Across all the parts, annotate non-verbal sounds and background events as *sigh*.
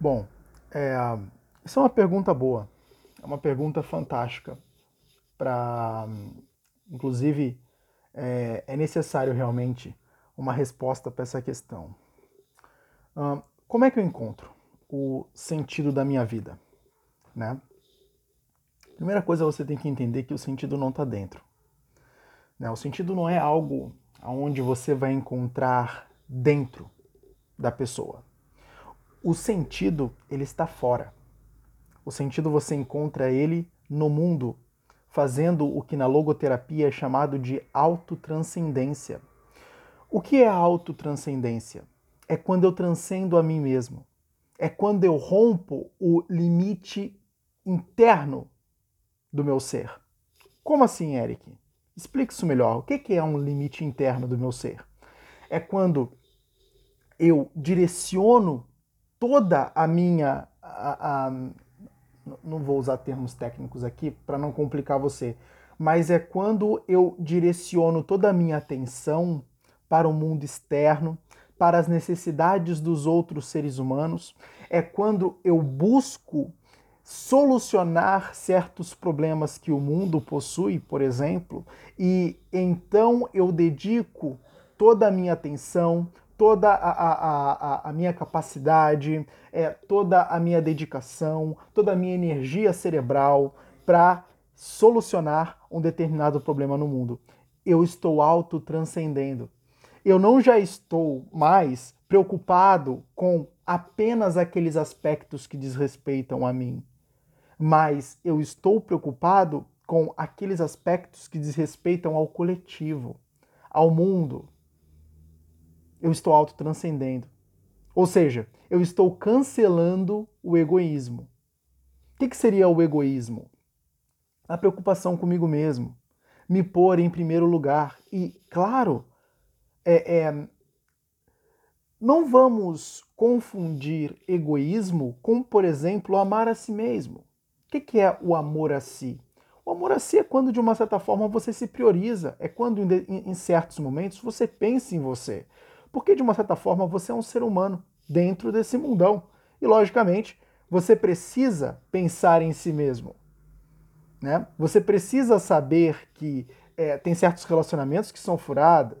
Bom, é, essa é uma pergunta boa, é uma pergunta fantástica. Para, inclusive, é, é, necessário realmente uma resposta para essa questão. como é que eu encontro o sentido da minha vida, né? Primeira coisa você tem que entender que o sentido não está dentro. Né? O sentido não é algo onde você vai encontrar dentro da pessoa. O sentido, ele está fora. O sentido você encontra ele no mundo, fazendo o que na logoterapia é chamado de autotranscendência. O que é autotranscendência? É quando eu transcendo a mim mesmo. É quando eu rompo o limite interno do meu ser. Como assim, Eric? Explique isso melhor. O que é um limite interno do meu ser? É quando eu direciono toda a minha. A, a, não vou usar termos técnicos aqui para não complicar você, mas é quando eu direciono toda a minha atenção para o mundo externo, para as necessidades dos outros seres humanos, é quando eu busco solucionar certos problemas que o mundo possui, por exemplo, e então eu dedico toda a minha atenção, toda a, a, a, a, minha capacidade, é, toda a minha dedicação, toda a minha energia cerebral para solucionar um determinado problema no mundo. Eu estou autotranscendendo. Eu não já estou mais preocupado com apenas aqueles aspectos que desrespeitam a mim, mas eu estou preocupado com aqueles aspectos que desrespeitam ao coletivo, ao mundo, eu estou autotranscendendo. Ou seja, eu estou cancelando o egoísmo. O que, que seria o egoísmo? A preocupação comigo mesmo, me pôr em primeiro lugar. E, claro, é, é, não vamos confundir egoísmo com, por exemplo, amar a si mesmo. O que, que é o amor a si? O amor a si é quando, de uma certa forma, você se prioriza, é quando, em certos momentos, você pensa em você. Porque, de uma certa forma, você é um ser humano dentro desse mundão. E, logicamente, você precisa pensar em si mesmo. Né? Você precisa saber que é, tem certos relacionamentos que são furados,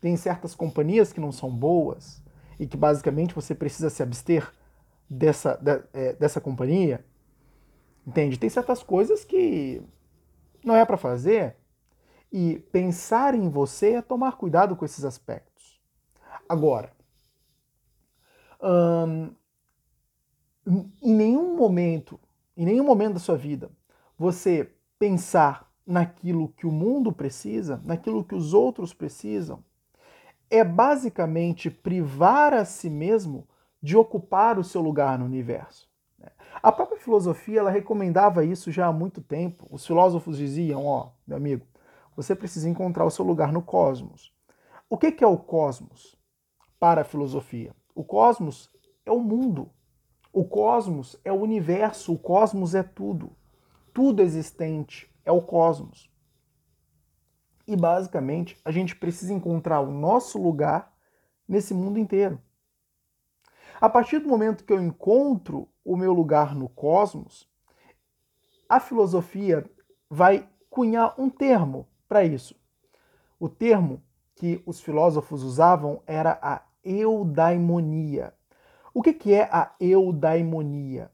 tem certas companhias que não são boas e que basicamente você precisa se abster dessa, de, é, dessa companhia. Entende? Tem certas coisas que não é para fazer e pensar em você é tomar cuidado com esses aspectos. Agora, hum, em nenhum momento, em nenhum momento da sua vida, você pensar naquilo que o mundo precisa, naquilo que os outros precisam, é basicamente privar a si mesmo de ocupar o seu lugar no universo. Né? A própria filosofia ela recomendava isso já há muito tempo. Os filósofos diziam: ó, meu amigo, você precisa encontrar o seu lugar no cosmos. O que é o cosmos? Para a filosofia. O cosmos é o mundo. O cosmos é o universo, o cosmos é tudo. Tudo existente é o cosmos. E basicamente, a gente precisa encontrar o nosso lugar nesse mundo inteiro. A partir do momento que eu encontro o meu lugar no cosmos, a filosofia vai cunhar um termo para isso. O termo que os filósofos usavam era a eudaimonia. O que, que é a eudaimonia?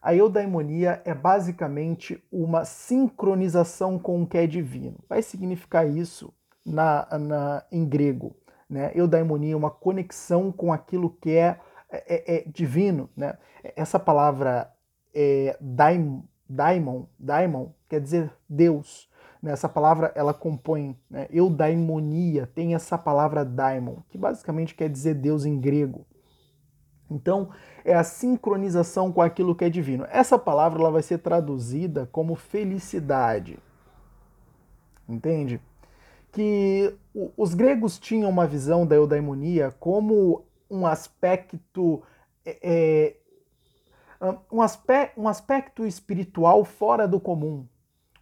A eudaimonia é basicamente uma sincronização com o que é divino. Vai significar isso na, na, em grego. Né? Eudaimonia é uma conexão com aquilo que é, é, é divino. Né? Essa palavra é, daim, daimon, daimon quer dizer Deus. Né? Essa palavra ela compõe né, eudaimonia, tem essa palavra daimon, que basicamente quer dizer Deus em grego. Então, é a sincronização com aquilo que é divino. Essa palavra ela vai ser traduzida como felicidade. Entende? Que os gregos tinham uma visão da eudaimonia como um aspecto é, é um, aspecto, um aspecto espiritual fora do comum,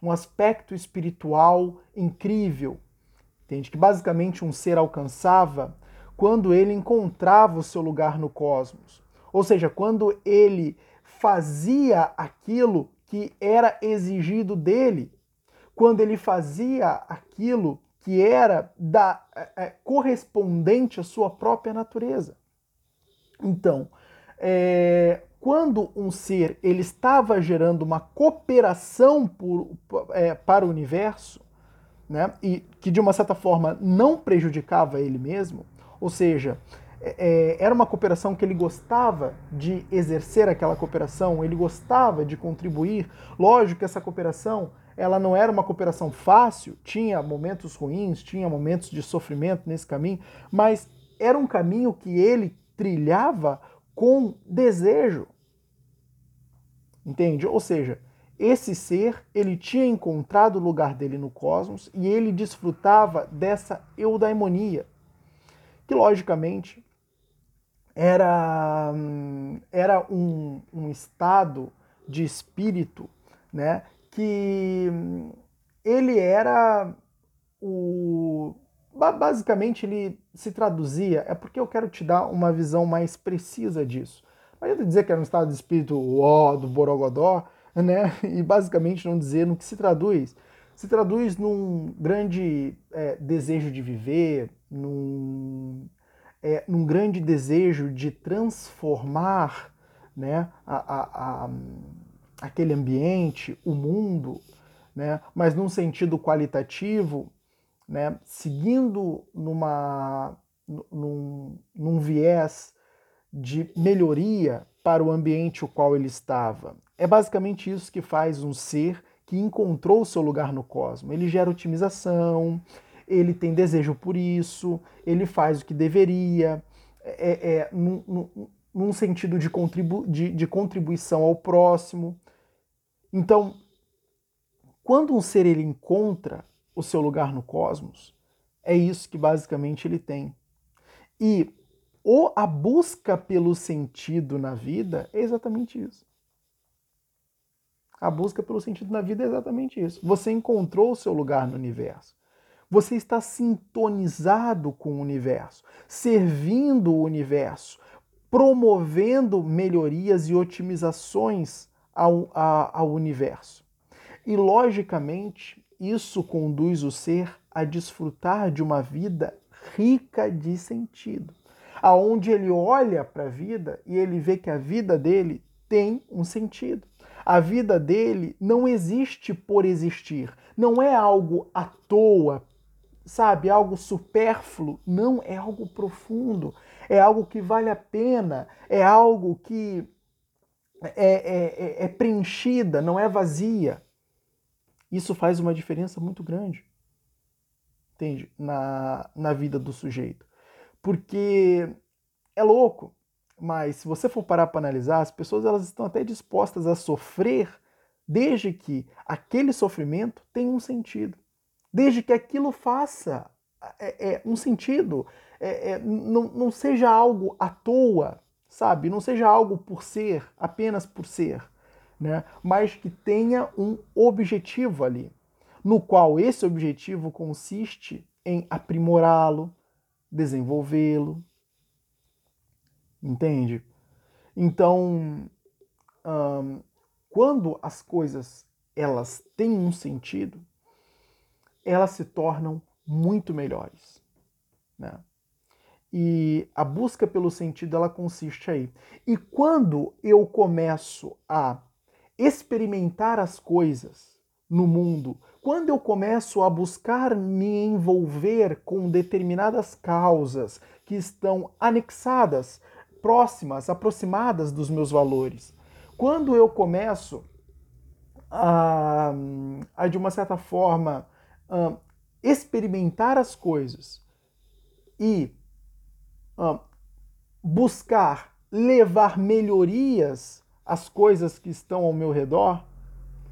um aspecto espiritual incrível, entende? Que basicamente um ser alcançava quando ele encontrava o seu lugar no cosmos. Ou seja, quando ele fazia aquilo que era exigido dele, quando ele fazia aquilo que era da, é, é correspondente à sua própria natureza. Então, é, quando um ser ele estava gerando uma cooperação por, é, para o universo, né, e que de uma certa forma não prejudicava ele mesmo, ou seja, é, é, era uma cooperação que ele gostava de exercer aquela cooperação, ele gostava de contribuir. Lógico que essa cooperação ela não era uma cooperação fácil, tinha momentos ruins, tinha momentos de sofrimento nesse caminho, mas era um caminho que ele trilhava com desejo. Entende? Ou seja, esse ser, ele tinha encontrado o lugar dele no cosmos e ele desfrutava dessa eudaimonia, que logicamente era, era um, um estado de espírito, né, que ele era o basicamente ele se traduzia, é porque eu quero te dar uma visão mais precisa disso. Não adianta dizer que era um estado de espírito ó, do Borogodó, né? *laughs* E basicamente não dizer no que se traduz. Se traduz num grande é, desejo de viver, num, é, num grande desejo de transformar né, a, a, a, aquele ambiente, o mundo, né, mas num sentido qualitativo né, seguindo numa, num, num viés de melhoria para o ambiente o qual ele estava. É basicamente isso que faz um ser que encontrou o seu lugar no cosmos. Ele gera otimização, ele tem desejo por isso, ele faz o que deveria, é, é, num, num, num, sentido de, contribu de, de contribuição ao próximo. Então, quando um ser ele encontra o seu lugar no cosmos. É isso que basicamente ele tem. E ou a busca pelo sentido na vida é exatamente isso. A busca pelo sentido na vida é exatamente isso. Você encontrou o seu lugar no universo. Você está sintonizado com o universo, servindo o universo, promovendo melhorias e otimizações ao, ao universo. E, logicamente, isso conduz o ser a desfrutar de uma vida rica de sentido, aonde ele olha para a vida e ele vê que a vida dele tem um sentido. A vida dele não existe por existir, não é algo à toa, sabe, algo supérfluo, não é algo profundo, é algo que vale a pena, é algo que é, é, é, é preenchida, não é vazia. Isso faz uma diferença muito grande, entende? Na, na vida do sujeito. Porque é louco, mas se você for parar para analisar, as pessoas elas estão até dispostas a sofrer desde que aquele sofrimento tenha um sentido, desde que aquilo faça é, é, um sentido, é, é não, não seja algo à toa, sabe? Não seja algo por ser, apenas por ser né? mas que tenha um objetivo ali, no qual esse objetivo consiste em aprimorá-lo, desenvolvê-lo. Entende? Então, hum, quando as coisas elas têm um sentido, elas se tornam muito melhores. Né? E a busca pelo sentido ela consiste aí. E quando eu começo a experimentar as coisas no mundo, quando eu começo a buscar me envolver com determinadas causas que estão anexadas, próximas, aproximadas dos meus valores, quando eu começo a, a de uma certa forma, experimentar as coisas e buscar levar melhorias as coisas que estão ao meu redor,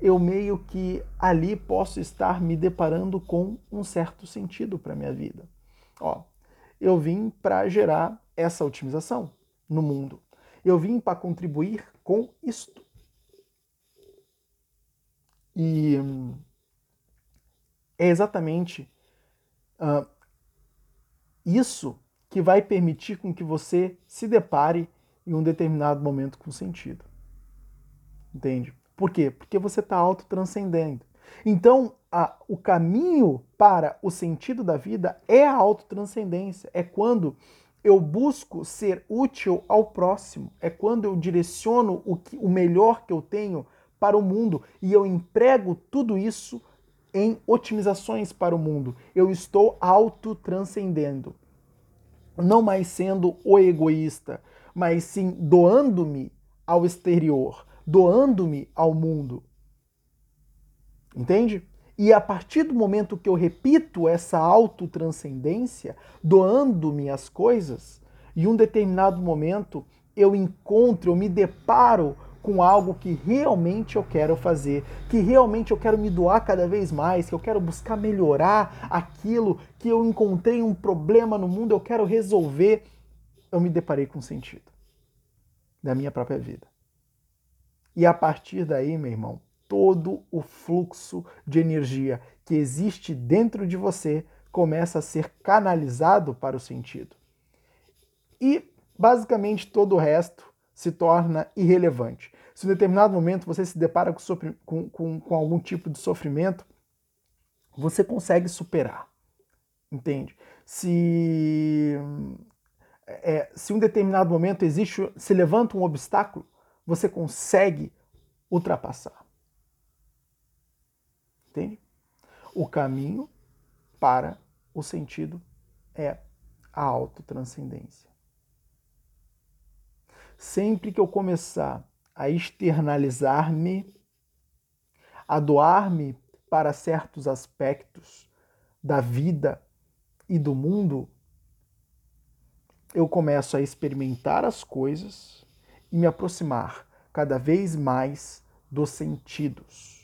eu meio que ali posso estar me deparando com um certo sentido para minha vida. Ó, eu vim para gerar essa otimização no mundo. Eu vim para contribuir com isto. E é exatamente uh, isso que vai permitir com que você se depare em um determinado momento com sentido. Entende? Por quê? Porque você está autotranscendendo. Então, a, o caminho para o sentido da vida é a autotranscendência. É quando eu busco ser útil ao próximo. É quando eu direciono o, que, o melhor que eu tenho para o mundo e eu emprego tudo isso em otimizações para o mundo. Eu estou autotranscendendo. Não mais sendo o egoísta, mas sim doando-me ao exterior, doando-me ao mundo. Entende? E a partir do momento que eu repito essa autotranscendência, doando-me as coisas, em um determinado momento eu encontro, eu me deparo com algo que realmente eu quero fazer, que realmente eu quero me doar cada vez mais, que eu quero buscar melhorar aquilo que eu encontrei um problema no mundo, eu quero resolver, eu me deparei com sentido da minha própria vida. E a partir daí, meu irmão, todo o fluxo de energia que existe dentro de você começa a ser canalizado para o sentido. E basicamente todo o resto se torna irrelevante. Se em determinado momento você se depara com, com, com algum tipo de sofrimento, você consegue superar. Entende? Se, é, se um determinado momento existe, se levanta um obstáculo, você consegue ultrapassar. Entende? O caminho para o sentido é a autotranscendência. Sempre que eu começar a externalizar-me, a doar-me para certos aspectos da vida e do mundo, eu começo a experimentar as coisas e me aproximar cada vez mais dos sentidos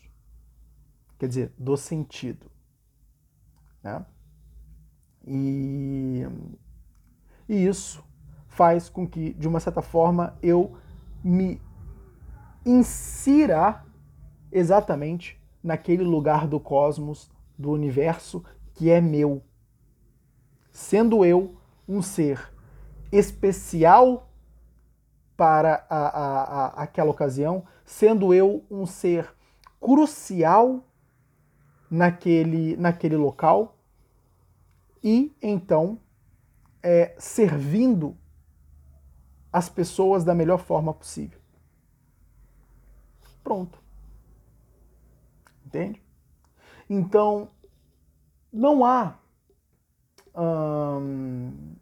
quer dizer, do sentido. Né? E, e isso faz com que, de uma certa forma, eu me insira exatamente naquele lugar do cosmos, do universo que é meu. Sendo eu um ser especial para a, a, a, aquela ocasião, sendo eu um ser crucial naquele, naquele local e então é, servindo as pessoas da melhor forma possível. Pronto. Entende? Então, não há hum,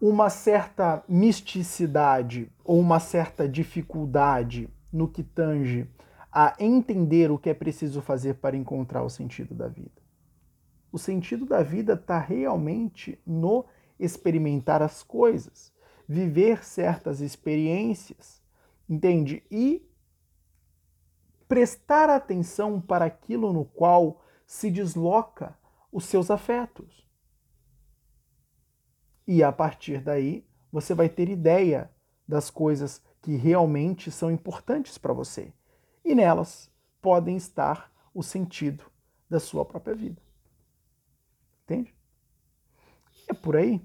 uma certa misticidade ou uma certa dificuldade no que tange a entender o que é preciso fazer para encontrar o sentido da vida. O sentido da vida está realmente no experimentar as coisas, viver certas experiências, entende? E prestar atenção para aquilo no qual se desloca os seus afetos. E a partir daí, você vai ter ideia das coisas que realmente são importantes para você e nelas podem estar o sentido da sua própria vida. Entende? É por aí.